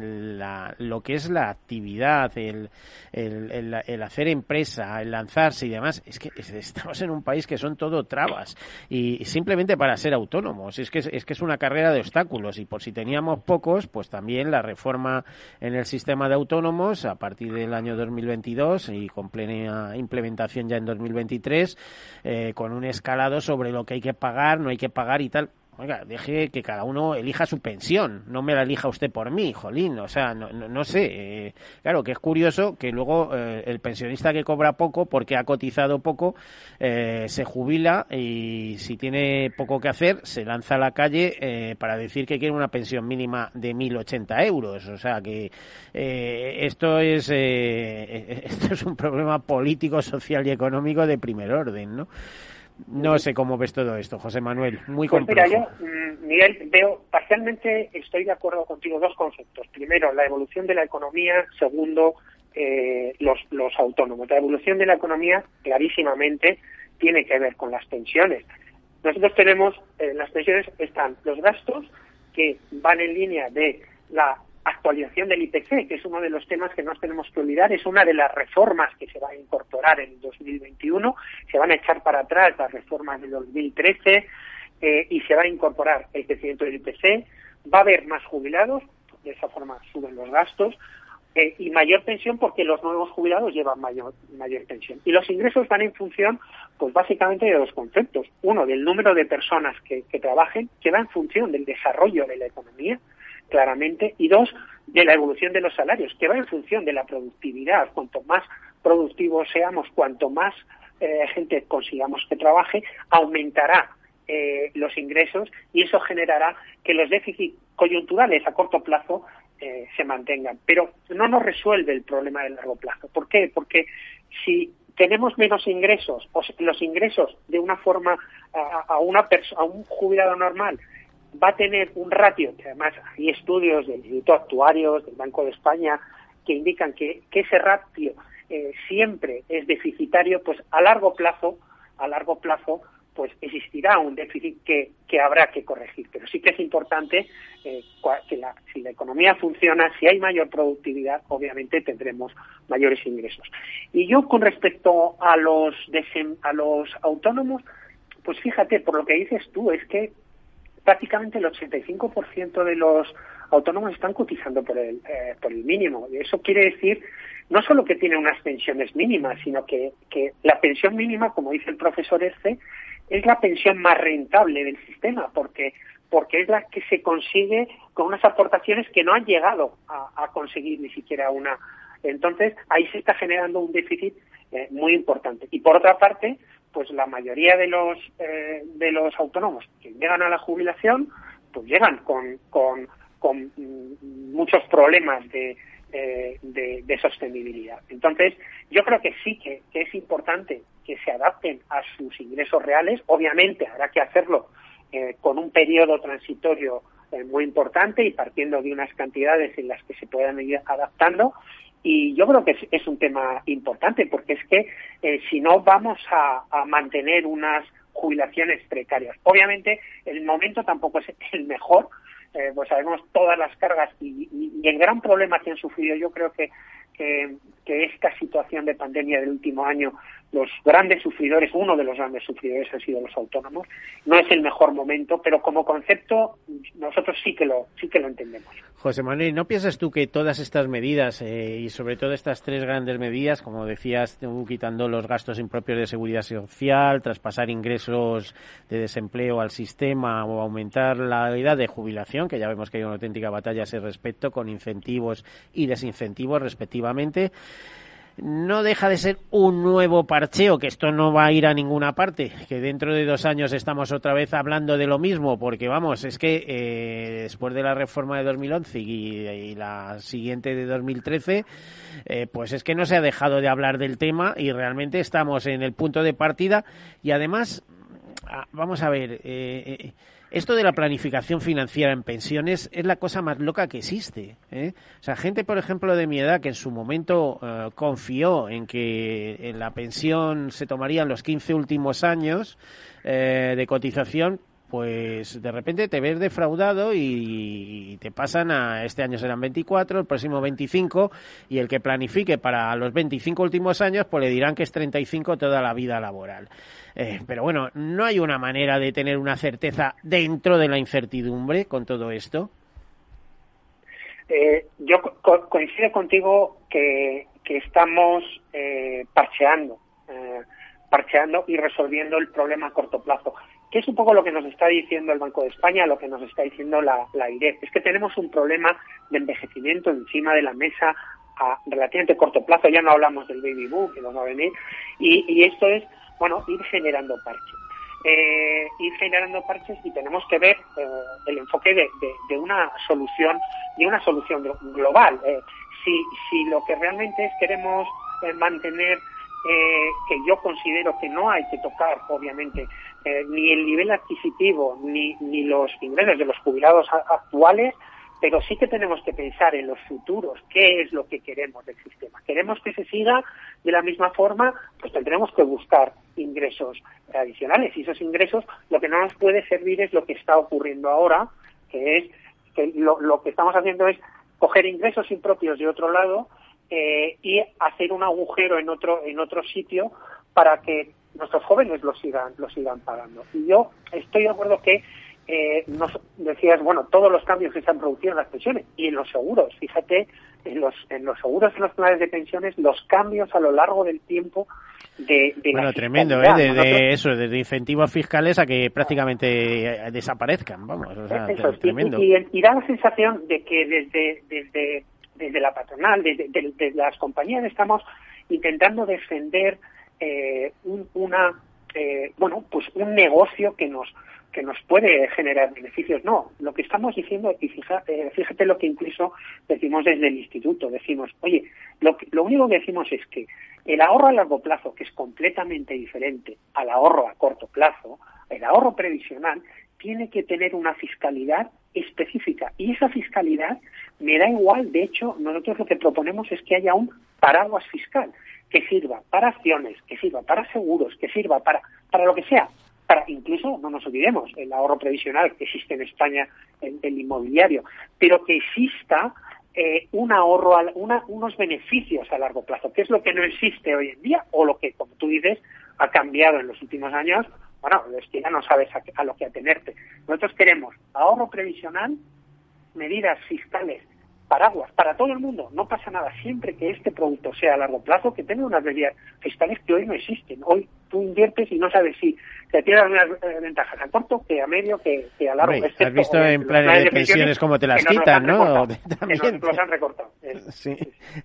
la, lo que es la actividad, el, el, el, el, hacer empresa, el lanzarse y demás, es que estamos en un país que son todo trabas. Y simplemente para ser autónomos. Es que es, es que es una carrera de obstáculos. Y por si teníamos pocos, pues también la reforma en el sistema de autónomos a partir del año 2022 y con plena implementación ya en 2023, eh, con un escalado sobre lo que hay que pagar, no hay que pagar y tal oiga, deje que cada uno elija su pensión, no me la elija usted por mí, jolín, o sea, no, no, sé. Eh, claro, que es curioso que luego eh, el pensionista que cobra poco, porque ha cotizado poco, eh, se jubila y si tiene poco que hacer, se lanza a la calle para decir que quiere una pensión mínima de 1.080 euros. O sea, que esto, es, esto es un problema político, social y económico de primer orden, ¿no? No sé cómo ves todo esto, José Manuel. Muy pues complejo. Mira, yo, mm, Miguel, veo, parcialmente estoy de acuerdo contigo dos conceptos. Primero, la evolución de la economía. Segundo, eh, los, los autónomos. La evolución de la economía, clarísimamente, tiene que ver con las pensiones. Nosotros tenemos, en eh, las pensiones están los gastos que van en línea de la actualización del IPC, que es uno de los temas que nos tenemos que olvidar, es una de las reformas que se va a incorporar en el 2021, se van a echar para atrás las reformas del 2013 eh, y se va a incorporar el crecimiento del IPC, va a haber más jubilados, de esa forma suben los gastos, eh, y mayor pensión porque los nuevos jubilados llevan mayor, mayor pensión. Y los ingresos van en función, pues básicamente de dos conceptos. Uno, del número de personas que, que trabajen, que va en función del desarrollo de la economía, claramente, y dos, de la evolución de los salarios, que va en función de la productividad. Cuanto más productivos seamos, cuanto más eh, gente consigamos que trabaje, aumentará eh, los ingresos y eso generará que los déficits coyunturales a corto plazo eh, se mantengan. Pero no nos resuelve el problema de largo plazo. ¿Por qué? Porque si tenemos menos ingresos, o los ingresos de una forma a, una a un jubilado normal va a tener un ratio, que además hay estudios del Instituto Actuarios, del Banco de España, que indican que, ese ratio eh, siempre es deficitario, pues a largo plazo, a largo plazo, pues existirá un déficit que, que habrá que corregir. Pero sí que es importante eh, que la, si la economía funciona, si hay mayor productividad, obviamente tendremos mayores ingresos. Y yo con respecto a los, a los autónomos, pues fíjate, por lo que dices tú, es que prácticamente el 85% de los autónomos están cotizando por el, eh, por el mínimo. Eso quiere decir no solo que tienen unas pensiones mínimas, sino que, que la pensión mínima, como dice el profesor Erce, es la pensión más rentable del sistema, porque porque es la que se consigue con unas aportaciones que no han llegado a, conseguir ni siquiera una. Entonces, ahí se está generando un déficit eh, muy importante. Y por otra parte, pues la mayoría de los eh, de los autónomos que llegan a la jubilación pues llegan con, con, con muchos problemas de, eh, de, sostenibilidad. Entonces, yo creo que sí que, es importante que se adapten a sus ingresos reales. Obviamente, habrá que hacerlo eh, con un periodo transitorio muy importante y partiendo de unas cantidades en las que se puedan ir adaptando y yo creo que es, un tema importante porque es que eh, si no vamos a, mantener unas jubilaciones precarias. Obviamente el momento tampoco es el mejor, eh, pues sabemos todas las cargas y, y, el gran problema que han sufrido yo creo que, que, que esta situación de pandemia del último año los grandes sufridores, uno de los grandes sufridores han sido los autónomos. No es el mejor momento, pero como concepto nosotros sí que lo sí que lo entendemos. José Manuel, ¿no piensas tú que todas estas medidas eh, y sobre todo estas tres grandes medidas, como decías, quitando los gastos impropios de seguridad social, traspasar ingresos de desempleo al sistema o aumentar la edad de jubilación, que ya vemos que hay una auténtica batalla a ese respecto con incentivos y desincentivos respectivamente, no deja de ser un nuevo parcheo, que esto no va a ir a ninguna parte, que dentro de dos años estamos otra vez hablando de lo mismo, porque vamos, es que eh, después de la reforma de 2011 y, la siguiente de 2013, eh, pues es que no se ha dejado de hablar del tema y realmente estamos en el punto de partida. Y además, ah, vamos a ver, eh, esto de la planificación financiera en pensiones es la cosa más loca que existe. ¿eh? O sea, gente, por ejemplo, de mi edad que en su momento eh, confió en que en la pensión se tomarían los 15 últimos años eh, de cotización, pues de repente te ves defraudado y te pasan a este año serán 24, el próximo 25 y el que planifique para los 25 últimos años pues le dirán que es 35 toda la vida laboral. Eh, pero bueno, no hay una manera de tener una certeza dentro de la incertidumbre con todo esto. Eh, yo coincido contigo que, que estamos eh, parcheando, parcheando y resolviendo el problema a corto plazo que es un poco lo que nos está diciendo el Banco de España, lo que nos está diciendo la, la IREF. Es que tenemos un problema de envejecimiento encima de la mesa a relativamente corto plazo, ya no hablamos del baby boom que nos va a venir, y, esto es, bueno, ir generando parches. Eh, ir generando parches y tenemos que ver eh, el enfoque de, una solución de una solución global eh, si, si lo que realmente es queremos mantener eh, que yo considero que no hay que tocar obviamente ni el nivel adquisitivo ni, ni los ingresos de los jubilados actuales pero sí que tenemos que pensar en los futuros, qué es lo que queremos del sistema. ¿Queremos que se siga de la misma forma? Pues tendremos que buscar ingresos adicionales y esos ingresos lo que no nos puede servir es lo que está ocurriendo ahora, que es que lo que estamos haciendo es coger ingresos impropios de otro lado eh, y hacer un agujero en otro en otro sitio para que nuestros jóvenes lo sigan lo sigan pagando. Y yo estoy de acuerdo que eh, nos decías, bueno, todos los cambios que se han producido en las pensiones y en los seguros. Fíjate, en los, en los seguros, en los planes de pensiones, los cambios a lo largo del tiempo de, de bueno, tremendo, ¿eh? Desde eso, desde incentivos fiscales a que prácticamente desaparezcan, vamos, o sea, eso, tremendo. Y, y, y, da la sensación de que desde, desde, desde la patronal, desde, desde las compañías, estamos intentando defender eh, un, una, eh, bueno, pues un negocio que nos que nos puede generar beneficios. No, lo que estamos diciendo, y fíjate, fíjate lo que incluso decimos desde el instituto, decimos, oye, lo, lo único que decimos es que el ahorro a largo plazo, que es completamente diferente al ahorro a corto plazo, el ahorro previsional, tiene que tener una fiscalidad específica. Y esa fiscalidad me da igual, de hecho, nosotros lo que proponemos es que haya un paraguas fiscal que sirva para acciones, que sirva para seguros, que sirva para, para lo que sea, para incluso, no nos olvidemos, el ahorro previsional que existe en España, el, el inmobiliario, pero que exista eh, un ahorro, una, unos beneficios a largo plazo, que es lo que no existe hoy en día o lo que, como tú dices, ha cambiado en los últimos años. Bueno, es que no sabes a, a lo que atenerte. Nosotros queremos ahorro previsional, medidas fiscales paraguas para todo el mundo, no pasa nada, siempre que este producto sea a largo plazo, que tenga unas medidas fiscales que hoy no existen. Hoy tú inviertes y no sabes si te tienes unas eh, ventajas a corto, que a medio, que, que a largo. Has visto en planes de pensiones cómo te las quitan, ¿no? También. Que nos han recortado. Sí,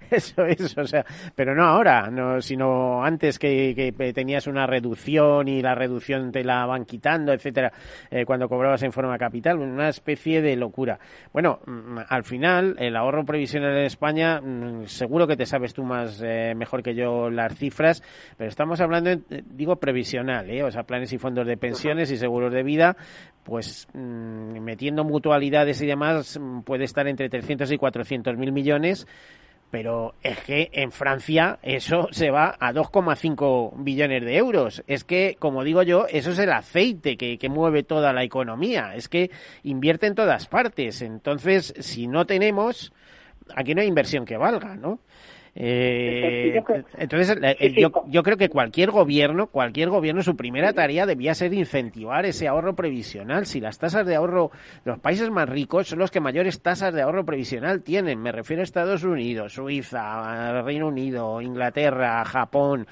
eso es, o sea, pero no ahora, no, sino antes que, que tenías una reducción y la reducción te la van quitando, etcétera, eh, cuando cobrabas en forma capital, una especie de locura. Bueno, mm, al final, el ahorro previsional en España, mm, seguro que te sabes tú más eh, mejor que yo las cifras, pero estamos hablando, digo previsional, ¿eh? o sea, planes y fondos de pensiones y seguros de vida, pues mmm, metiendo mutualidades y demás, puede estar entre 300 y 400 mil millones pero es que en Francia eso se va a 2,5 billones de euros. Es que, como digo yo, eso es el aceite que, que, mueve toda la economía. Es que invierte en todas partes. Entonces, si no tenemos, aquí no hay inversión que valga, ¿no? Eh, entonces, eh, yo, yo creo que cualquier gobierno, cualquier gobierno, su primera tarea debía ser incentivar ese ahorro previsional. Si las tasas de ahorro, los países más ricos son los que mayores tasas de ahorro previsional tienen. Me refiero a Estados Unidos, Suiza, Reino Unido, Inglaterra, Japón.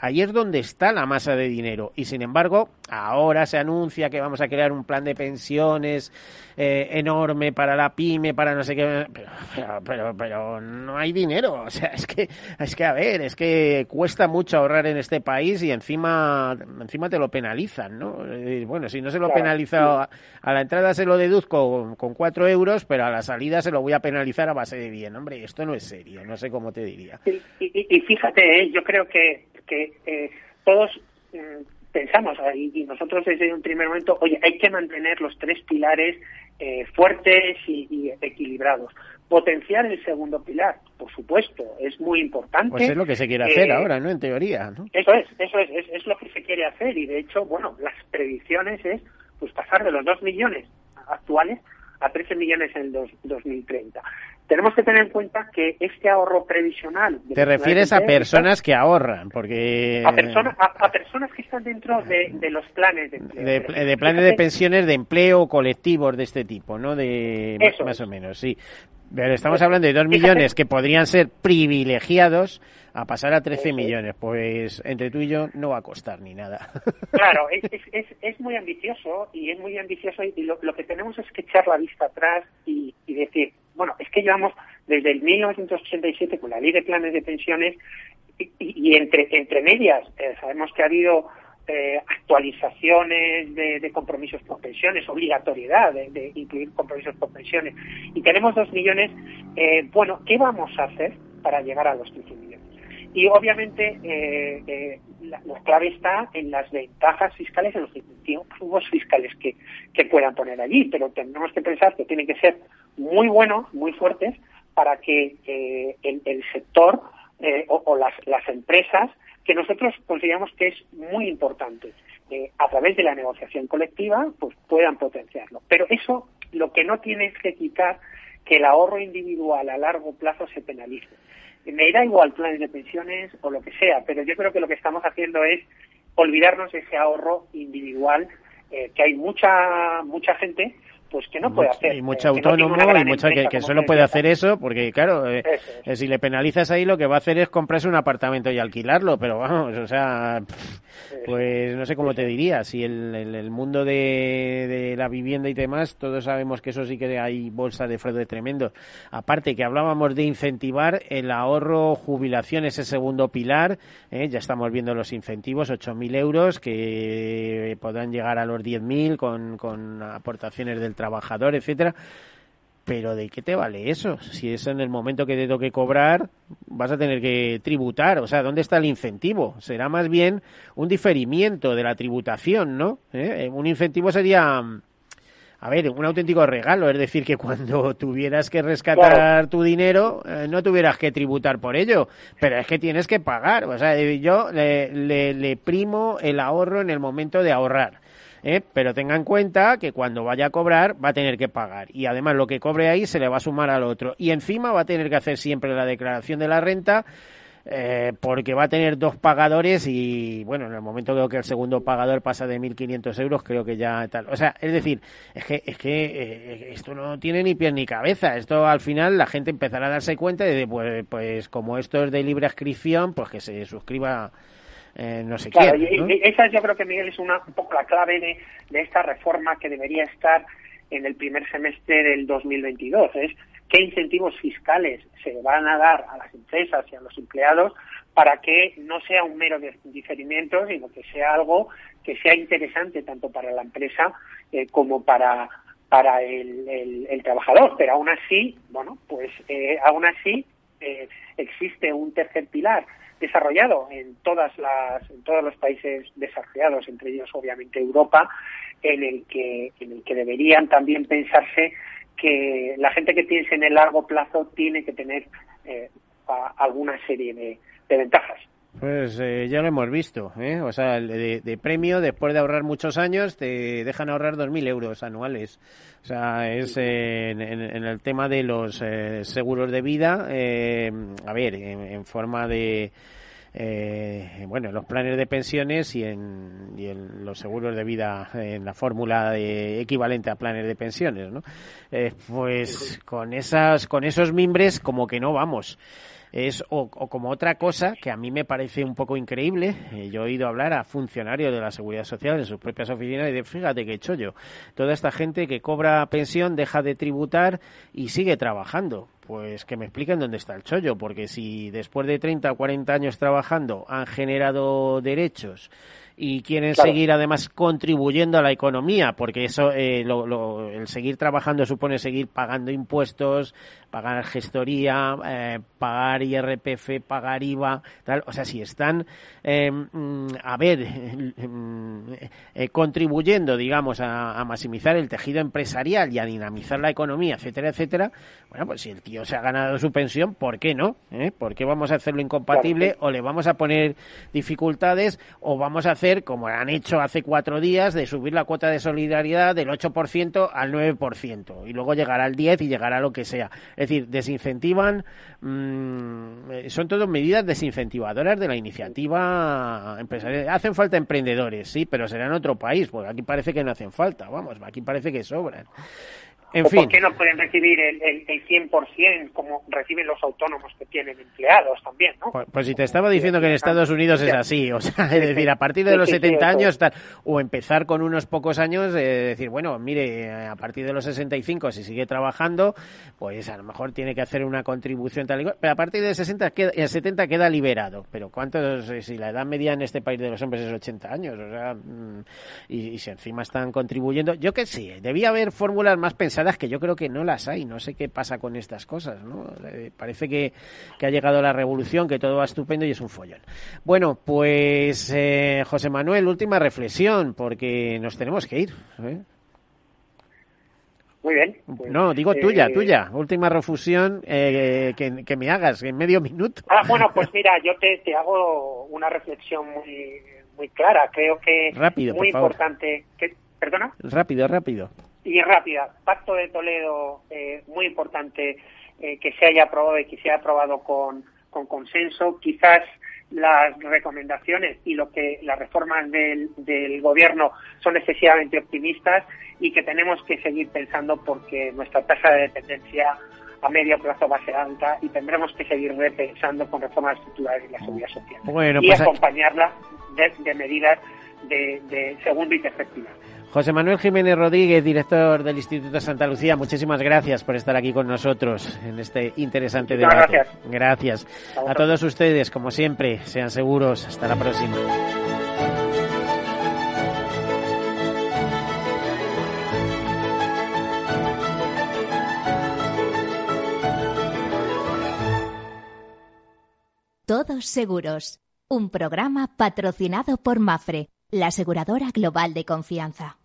Ahí es donde está la masa de dinero. Y sin embargo, ahora se anuncia que vamos a crear un plan de pensiones eh, enorme para la pyme, para no sé qué. Pero, pero, pero, pero no hay dinero. O sea, es que, es que, a ver, es que cuesta mucho ahorrar en este país y encima, encima te lo penalizan, ¿no? Y bueno, si no se lo claro, penaliza sí. a, a, la entrada se lo deduzco con, con cuatro euros, pero a la salida se lo voy a penalizar a base de bien. Hombre, esto no es serio, no sé cómo te diría. Y, y, y fíjate, ¿eh? yo creo que, que eh, todos mm, pensamos, y nosotros desde un primer momento, oye, hay que mantener los tres pilares eh, fuertes y, y, equilibrados. Potenciar el segundo pilar, por supuesto, es muy importante. Pues es lo que se quiere hacer eh, ahora, ¿no? En teoría, ¿no? Eso es, eso es, es, es, lo que se quiere hacer y de hecho, bueno, las predicciones es pues pasar de los 2 millones actuales a 13 millones en el dos, 2030. Tenemos que tener en cuenta que este ahorro previsional... Te refieres a personas que ahorran, porque... A, persona, a, a personas que están dentro de, de los planes de empleo. De, de planes de pensiones de empleo colectivos de este tipo, ¿no? De más o menos, sí. Pero estamos hablando de dos millones que podrían ser privilegiados a pasar a 13 millones. Pues entre tú y yo no va a costar ni nada. Claro, es, es, es, muy ambicioso y es muy ambicioso y lo, que tenemos es que echar la vista atrás y, decir, bueno, es que llevamos desde el 1987 con la ley de planes de pensiones y, entre, entre medias eh, sabemos que ha habido eh, actualizaciones de, compromisos por pensiones, obligatoriedad de, incluir compromisos por pensiones. Y tenemos dos millones. Eh, bueno, ¿qué vamos a hacer para llegar a los 15 millones? Y obviamente eh, la, clave está en las ventajas fiscales, en los incentivos fiscales que, que puedan poner allí, pero tenemos que pensar que tienen que ser muy buenos, muy fuertes, para que el, el, sector o, o las, las empresas que nosotros consideramos que es muy importante eh, a través de la negociación colectiva pues puedan potenciarlo. Pero eso lo que no tiene es que quitar que el ahorro individual a largo plazo se penalice. Me da igual planes de pensiones o lo que sea, pero yo creo que lo que estamos haciendo es olvidarnos de ese ahorro individual, eh, que hay mucha mucha gente pues que no puede hacer. Y mucho autónomo y mucha que, solo puede hacer eso, porque claro, eh, eh, si le penalizas ahí lo que va a hacer es comprarse un apartamento y alquilarlo, pero vamos, o sea, pues no sé cómo te diría, si el, el, mundo de, de, la vivienda y demás, todos sabemos que eso sí que hay bolsa de fraude tremendo. Aparte que hablábamos de incentivar el ahorro jubilación, ese segundo pilar, eh, ya estamos viendo los incentivos, 8.000 euros que podrán llegar a los 10.000 con, con aportaciones del trabajador, etcétera. Pero ¿de qué te vale eso? Si es en el momento que te toque cobrar, vas a tener que tributar. O sea, ¿dónde está el incentivo? Será más bien un diferimiento de la tributación, ¿no? ¿Eh? Un incentivo sería, a ver, un auténtico regalo. Es decir, que cuando tuvieras que rescatar tu dinero, eh, no tuvieras que tributar por ello. Pero es que tienes que pagar. O sea, yo le, le primo el ahorro en el momento de ahorrar. ¿Eh? pero tenga en cuenta que cuando vaya a cobrar va a tener que pagar y además lo que cobre ahí se le va a sumar al otro y encima va a tener que hacer siempre la declaración de la renta eh, porque va a tener dos pagadores y bueno, en el momento que el segundo pagador pasa de 1.500 euros, creo que ya tal. O sea, es decir, es que, es que eh, esto no tiene ni pie ni cabeza. Esto al final la gente empezará a darse cuenta de, pues, pues como esto es de libre inscripción, pues que se suscriba eh, no sé claro, Y, esa yo creo que, Miguel, es una, un poco la clave de, de esta reforma que debería estar en el primer semestre del 2022. Es qué incentivos fiscales se van a dar a las empresas y a los empleados para que no sea un mero diferimiento, sino que sea algo que sea interesante tanto para la empresa eh, como para para el, el, trabajador. Pero aún así, bueno, pues eh, aún así eh, existe un tercer pilar desarrollado en todas las en todos los países desarrollados entre ellos obviamente Europa en el que en el que deberían también pensarse que la gente que piense en el largo plazo tiene que tener eh, alguna serie de, ventajas pues eh, ya lo hemos visto, ¿eh? o sea, de, premio, después de ahorrar muchos años, te dejan ahorrar 2.000 euros anuales. O sea, es en, el tema de los seguros de vida, a ver, en forma de, eh, bueno, en los planes de pensiones y en, y en, los seguros de vida en la fórmula equivalente a planes de pensiones, ¿no? Eh, pues con esas, con esos mimbres como que no vamos es o, como otra cosa que a mí me parece un poco increíble. Eh, yo he oído hablar a funcionarios de la seguridad social en sus propias oficinas y de fíjate que yo Toda esta gente que cobra pensión deja de tributar y sigue trabajando. Pues que me expliquen dónde está el chollo, porque si después de 30 o 40 años trabajando han generado derechos y quieren seguir además contribuyendo a la economía, porque eso, eh, lo, el seguir trabajando supone seguir pagando impuestos, pagar gestoría, eh, pagar IRPF, pagar IVA, tal. O sea, si están, eh, mm, a ver, eh, contribuyendo, digamos, a, maximizar el tejido empresarial y a dinamizar la economía, etcétera, etcétera, bueno, pues si el tío se ha ganado su pensión, ¿por qué no? ¿Por qué vamos a hacerlo incompatible o le vamos a poner dificultades o vamos a hacer, como han hecho hace cuatro días, de subir la cuota de solidaridad del 8% al 9% y luego llegará al 10 y llegará lo que sea. Es decir, desincentivan, mm, son todas medidas desincentivadoras de la iniciativa empresarial. Hacen falta emprendedores, sí, pero será en otro país, porque aquí parece que no hacen falta, vamos, aquí parece que sobran. En ¿O fin. por qué no pueden recibir el, el, el 100% como reciben los autónomos que tienen empleados también, ¿no? Pues, pues si te estaba diciendo que en Estados Unidos es así, o sea, es decir, a partir de los sí, sí, 70 eso años, tal, o empezar con unos pocos años, eh, decir, bueno, mire, eh, a partir de los 65, si sigue trabajando, pues a lo mejor tiene que hacer una contribución tal y cual, pero a partir de 60 queda, eh, 70 queda liberado. Pero ¿cuántos, eh, si la edad media en este país de los hombres es 80 años, o sea, mm, y, y si encima están contribuyendo, yo que sí, debía haber fórmulas más pensadas que yo creo que no las hay, no sé qué pasa con estas cosas, ¿no? Eh, parece que, que ha llegado la revolución, que todo va estupendo y es un follón. Bueno, pues eh, José Manuel, última reflexión, porque nos tenemos que ir. ¿eh? Muy bien. pues, No, digo tuya, eh, tuya. Última refusión eh, que, que me hagas en medio minuto. Ah, bueno, pues mira, yo te, te hago una reflexión muy, muy clara. Creo que Rápido, muy por favor. importante. que- ¿Perdona? Rápido, rápido. Y rápida. Pacto de Toledo, eh, muy importante eh, que se haya aprobado y que se haya aprobado con, con consenso. Quizás las recomendaciones y lo que las reformas del, del gobierno son excesivamente optimistas y que tenemos que seguir pensando porque nuestra tasa de dependencia a medio plazo va a ser alta y tendremos que seguir repensando con reformas estructurales de la seguridad social Bueno, y pues acompañarla de, de medidas de, de segundo y tercer pilar. José Manuel Jiménez Rodríguez, director del Instituto Santa Lucía, muchísimas gracias por estar aquí con nosotros en este interesante Muchísimas debate. gracias. Gracias. A todos ustedes, como siempre, sean seguros. Hasta la próxima. Todos seguros. Un programa patrocinado por Mafre, la aseguradora global de confianza.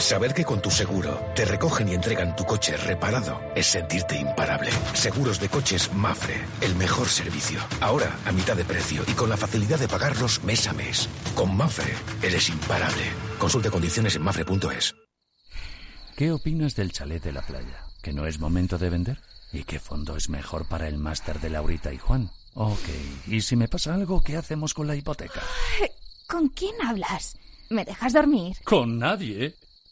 Saber que con tu seguro te recogen y entregan tu coche reparado es sentirte imparable. Seguros de coches Mafre, el mejor servicio. Ahora a mitad de precio y con la facilidad de pagarlos mes a mes. Con Mafre eres imparable. Consulte condiciones en mafre.es. ¿Qué opinas del chalet de la playa? ¿Que no es momento de vender? ¿Y qué fondo es mejor para el máster de Laurita y Juan? Ok, ¿y si me pasa algo, qué hacemos con la hipoteca? ¿Con quién hablas? ¿Me dejas dormir? Con nadie.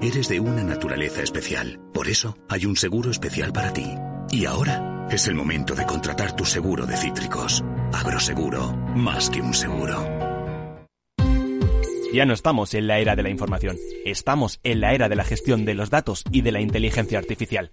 Eres de una naturaleza especial, por eso hay un seguro especial para ti. Y ahora es el momento de contratar tu seguro de cítricos. Agroseguro, más que un seguro. Ya no estamos en la era de la información, estamos en la era de la gestión de los datos y de la inteligencia artificial.